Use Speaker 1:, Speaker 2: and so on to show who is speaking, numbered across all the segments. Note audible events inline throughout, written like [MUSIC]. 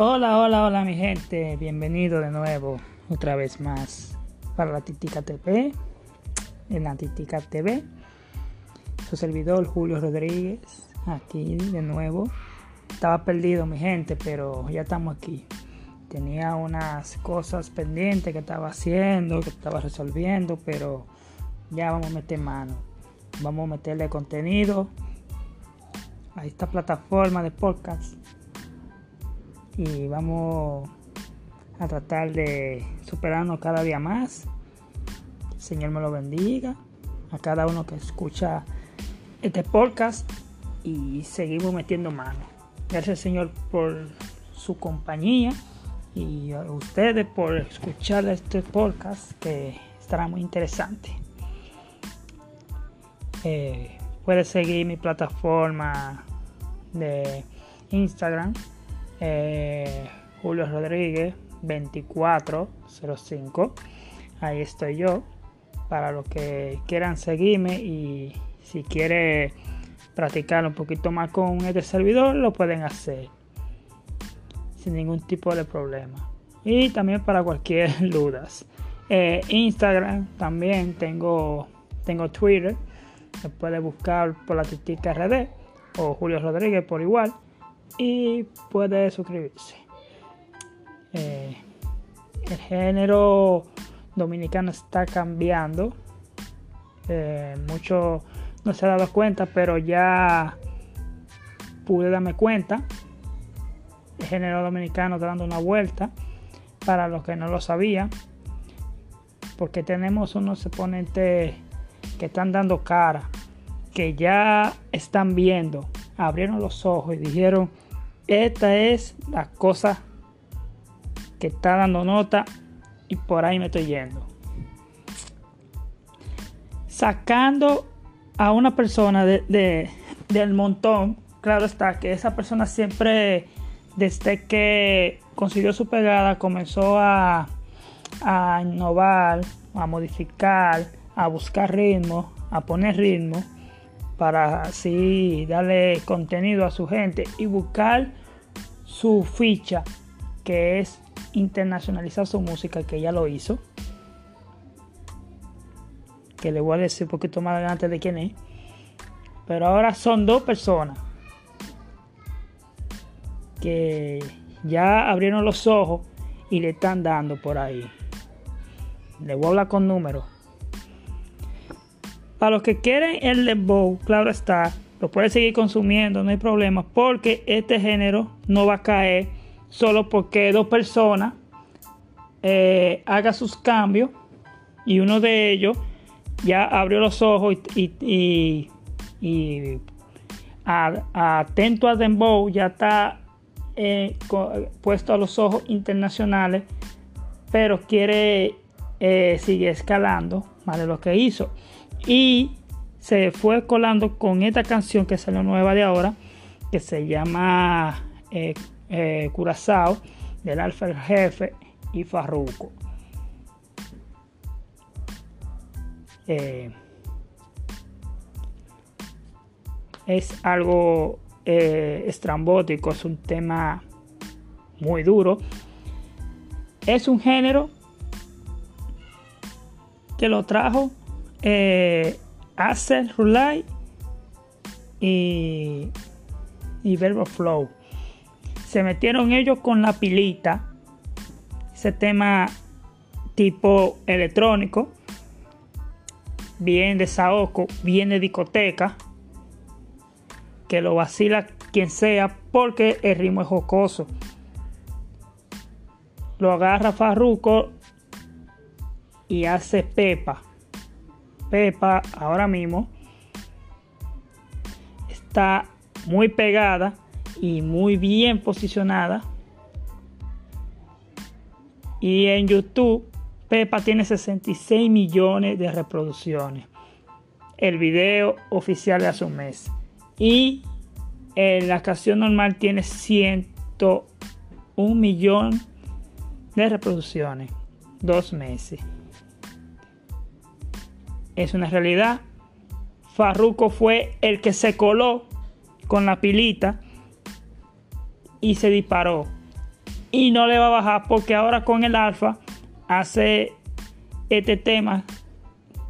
Speaker 1: Hola, hola, hola mi gente, bienvenido de nuevo, otra vez más para la Titica TV, en la Titica TV. Su servidor Julio Rodríguez, aquí de nuevo. Estaba perdido mi gente, pero ya estamos aquí. Tenía unas cosas pendientes que estaba haciendo, que estaba resolviendo, pero ya vamos a meter mano. Vamos a meterle contenido a esta plataforma de podcast y vamos a tratar de superarnos cada día más. el Señor me lo bendiga a cada uno que escucha este podcast y seguimos metiendo mano. Gracias Señor por su compañía y a ustedes por escuchar este podcast que estará muy interesante. Eh, puedes seguir mi plataforma de Instagram eh, Julio Rodríguez 2405. Ahí estoy yo. Para los que quieran seguirme y si quiere practicar un poquito más con este servidor, lo pueden hacer sin ningún tipo de problema. Y también para cualquier [LAUGHS] dudas. Eh, Instagram también tengo, tengo Twitter. Se puede buscar por la Titica o Julio Rodríguez por igual y puede suscribirse. Eh, el género dominicano está cambiando. Eh, mucho no se ha dado cuenta, pero ya pude darme cuenta. El género dominicano está dando una vuelta para los que no lo sabían. Porque tenemos unos exponentes que están dando cara, que ya están viendo, abrieron los ojos y dijeron, esta es la cosa que está dando nota y por ahí me estoy yendo. Sacando a una persona de, del montón, claro está que esa persona siempre, desde que consiguió su pegada, comenzó a, a innovar, a modificar, a buscar ritmo, a poner ritmo para así darle contenido a su gente y buscar su ficha que es internacionalizar su música que ya lo hizo. Que le voy a decir un poquito más adelante de quién es. Pero ahora son dos personas que ya abrieron los ojos y le están dando por ahí. Le voy a hablar con números para los que quieren el dembow, claro está, lo pueden seguir consumiendo, no hay problema, porque este género no va a caer solo porque dos personas eh, hagan sus cambios y uno de ellos ya abrió los ojos y, atento a Dembow ya está eh, puesto a los ojos internacionales, pero quiere eh, seguir escalando, más lo que hizo y se fue colando con esta canción que salió nueva de ahora que se llama eh, eh, Curazao del Alfa Jefe y Farruco. Eh, es algo estrambótico, es un tema muy duro. Es un género que lo trajo eh, Rulay y, y Verbo Flow. Se metieron ellos con la pilita, ese tema tipo electrónico, bien de saoco, bien de discoteca, que lo vacila quien sea porque el ritmo es jocoso. Lo agarra Farruco y hace pepa. Pepa ahora mismo está muy pegada y muy bien posicionada. Y en YouTube, Pepa tiene 66 millones de reproducciones. El video oficial de hace un mes. Y en la canción normal tiene 101 millón de reproducciones. Dos meses es una realidad. Farruco fue el que se coló con la pilita y se disparó. y no le va a bajar porque ahora con el alfa hace este tema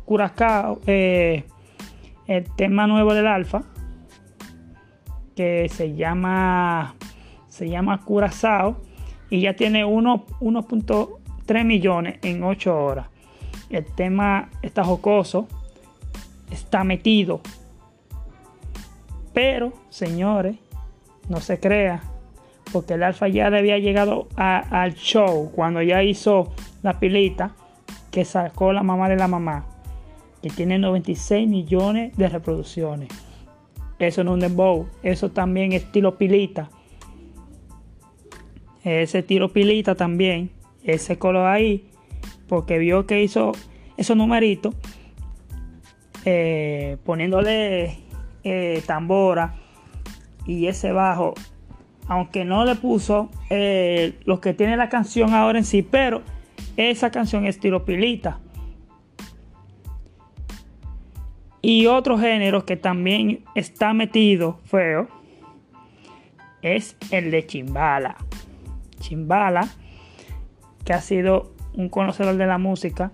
Speaker 1: Curacao, eh, el tema nuevo del alfa que se llama se llama Curazao y ya tiene 1.3 millones en 8 horas. El tema está jocoso, está metido. Pero, señores, no se crea, porque el alfa ya había llegado al show cuando ya hizo la pilita que sacó la mamá de la mamá, que tiene 96 millones de reproducciones. Eso no es un dembow, eso también es estilo pilita. Ese tiro pilita también, ese color ahí, porque vio que hizo esos numeritos, eh, poniéndole eh, tambora y ese bajo aunque no le puso eh, lo que tiene la canción ahora en sí, pero esa canción es tiro pilita. Y otro género que también está metido feo es el de Chimbala. Chimbala, que ha sido un conocedor de la música,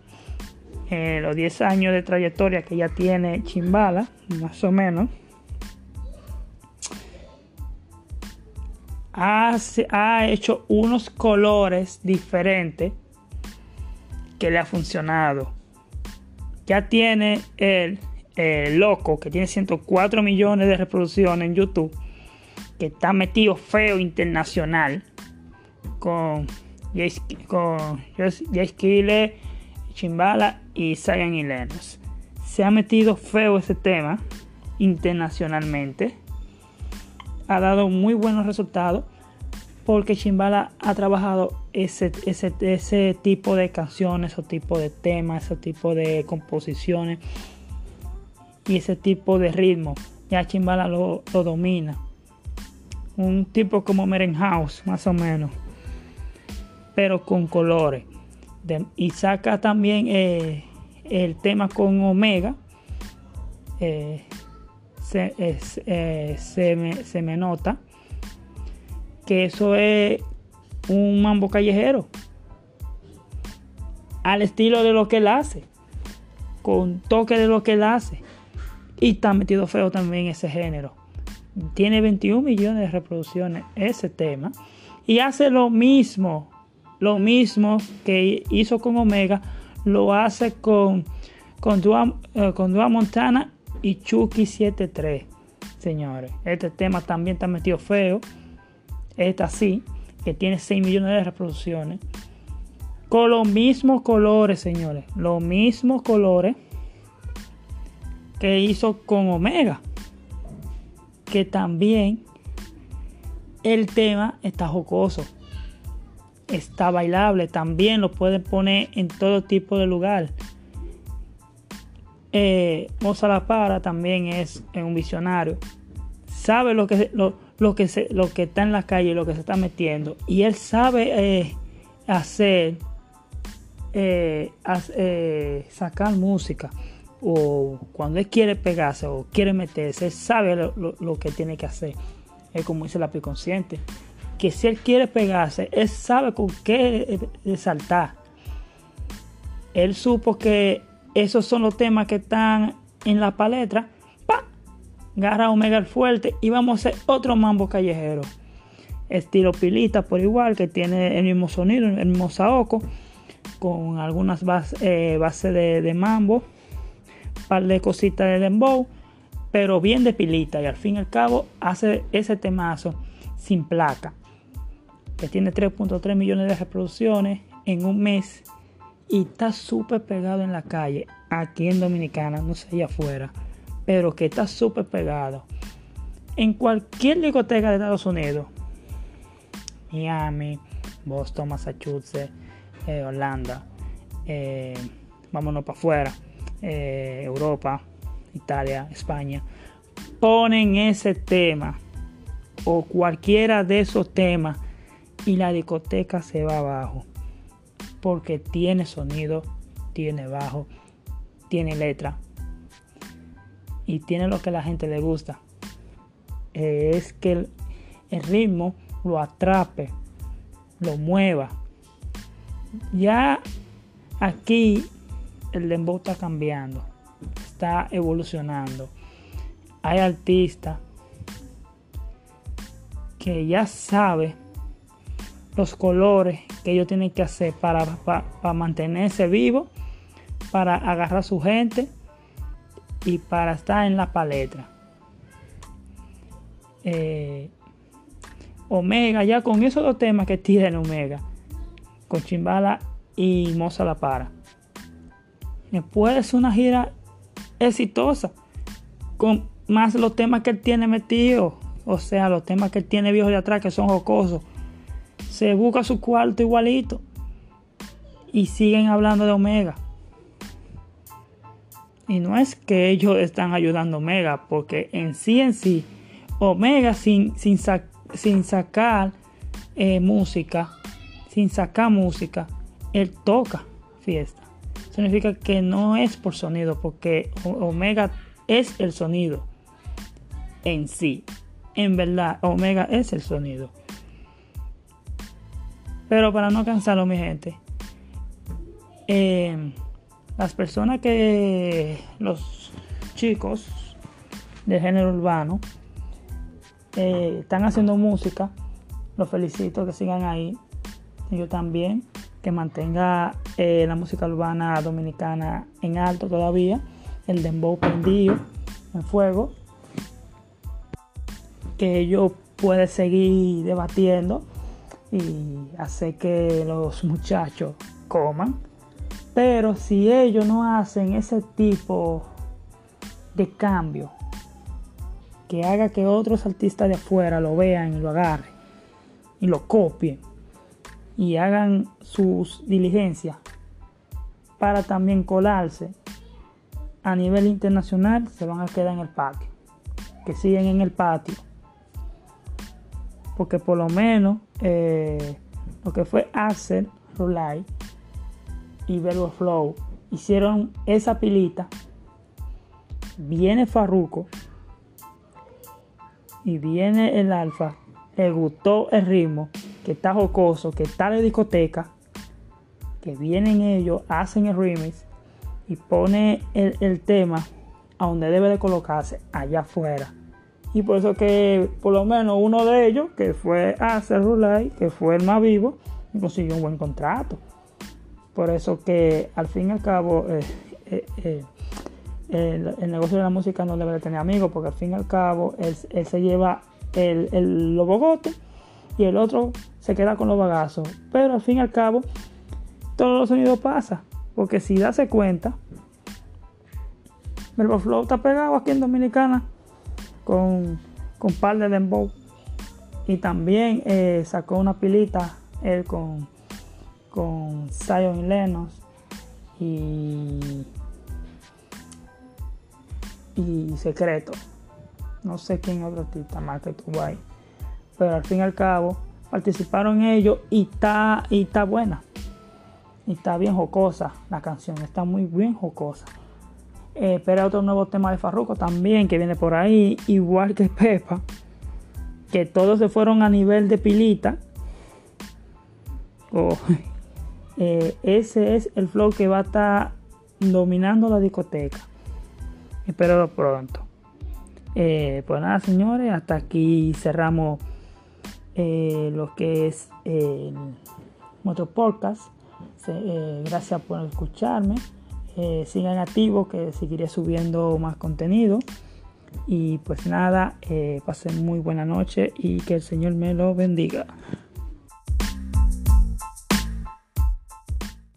Speaker 1: los 10 años de trayectoria que ya tiene Chimbala, más o menos ha, hecho unos colores diferentes que le ha funcionado. Ya tiene el, loco que tiene 104 millones de reproducciones en YouTube, que está metido feo internacional con con Killer, Chimbala y Zion y Lennox. Se ha metido feo ese tema internacionalmente ha dado muy buenos resultados porque Chimbala ha trabajado ese, ese, tipo de canciones, ese tipo de temas, ese tipo de composiciones y ese tipo de ritmo. Ya Chimbala lo, domina. Un tipo como Merenhouse, más o menos, pero con colores. y saca también eh, el tema con Omega. Eh, eh, se, me, nota que eso es un mambo callejero. Al estilo de lo que él hace. Con toque de lo que él hace. Y está metido feo también ese género. Tiene 21 millones de reproducciones ese tema. Y hace lo mismo. Lo mismo que hizo con Omega. Lo hace con, con, Dua, eh, con Dua Montana y Chucky 73. Señores, este tema también está metido feo. Esta sí, que tiene 6 millones de reproducciones. Con los mismos colores, señores. Los mismos colores que hizo con Omega. Que también el tema está jocoso. Está bailable. También lo pueden poner en todo tipo de lugar. Eh, Moza La Para también es un visionario. Sabe lo que, lo, que, se, lo que está en la calle, lo que se está metiendo. Y él sabe eh, hacer, eh, eh, sacar música. O cuando él quiere pegarse o quiere meterse, él sabe lo, que tiene que hacer. Es como dice la consciente. Que si él quiere pegarse, él sabe con qué saltar. Él supo que esos son los temas que están en la palestra. ¡Pa! Garra Omega el fuerte y vamos a hacer otro mambo callejero. Estilo pilita por igual, que tiene el mismo sonido, el mismo saoco, con algunas bases eh, base de, mambo, un par de cositas de dembow, pero bien de pilita y al fin y al cabo hace ese temazo sin placa, que tiene 3.3 millones de reproducciones en un mes y está súper pegado en la calle, aquí en Dominicana, no sé allá afuera, pero que está súper pegado. En cualquier discoteca de Estados Unidos, Miami, Boston, Massachusetts, eh, Holanda, eh, vámonos para afuera, eh, Europa, Italia, España, ponen ese tema o cualquiera de esos temas y la discoteca se va abajo porque tiene sonido, tiene bajo, tiene letra y tiene lo que la gente le gusta. Es que el, ritmo lo atrape lo mueva. Ya aquí el dembow está cambiando, está evolucionando. Hay artistas que ya sabe los colores que ellos tienen que hacer para, para, mantenerse vivo, para agarrar a su gente y para estar en la paleta. Eh, Omega, ya con esos dos temas que tiene Omega, con Chimbala y Moza La Para, puede ser una gira exitosa, con más los temas que él tiene metido, o sea, los temas que él tiene viejos de atrás que son jocosos se busca su cuarto igualito y siguen hablando de Omega. Y no es que ellos están ayudando a Omega, porque en sí en sí, Omega sin, sin, sin sacar eh, música, sin sacar música, él toca fiesta. Significa que no es por sonido, porque Omega es el sonido en sí. En verdad, Omega es el sonido. Pero para no cansarlo, mi gente, eh, las personas que, los chicos de género urbano, eh, están haciendo música, los felicito que sigan ahí. Yo también, que mantenga eh, la música urbana dominicana en alto todavía, el dembow prendido en fuego, que ellos pueden seguir debatiendo y hace que los muchachos coman. Pero si ellos no hacen ese tipo de cambio que haga que otros artistas de afuera lo vean y lo agarren y lo copien y hagan sus diligencias para también colarse a nivel internacional, se van a quedar en el patio. Que siguen en el patio porque por lo menos eh, lo que fue Axel, Rulay y Verbo Flow hicieron esa pilita. Viene Farruko y viene el Alfa. Le gustó el ritmo, que está jocoso, que está de discoteca. Que vienen ellos, hacen el remix y pone el, el tema a donde debe de colocarse, allá afuera y por eso que por lo menos uno de ellos, que fue Acer Rulay, que fue el más vivo, consiguió un buen contrato. Por eso que al fin y al cabo eh, eh, eh, el, negocio de la música no debe de tener amigos, porque al fin y al cabo él, se lleva el, el, los bogotes y el otro se queda con los bagazos. Pero al fin y al cabo, todos los sonidos pasan. Porque si dase cuenta, el Flow está pegado aquí en Dominicana con, con par de dembow. Y también eh, sacó una pilita él con, con Zion y Lenos y, y Secreto. No sé quién otro artista más que tuvo. Pero al fin y al cabo participaron ellos y está, y está buena. Y está bien jocosa la canción. Está muy bien jocosa. Eh, espera otro nuevo tema de Farruko también que viene por ahí, igual que Pepa, que todos se fueron a nivel de pilita. Oh, [LAUGHS] eh, ese es el flow que va a estar dominando la discoteca. Espero pronto. Eh, pues nada, señores, hasta aquí cerramos lo que es nuestro podcast. gracias por escucharme. Eh, sigan activos que seguiré subiendo más contenido. Y pues nada, eh, pasen muy buena noche y que el Señor me lo bendiga.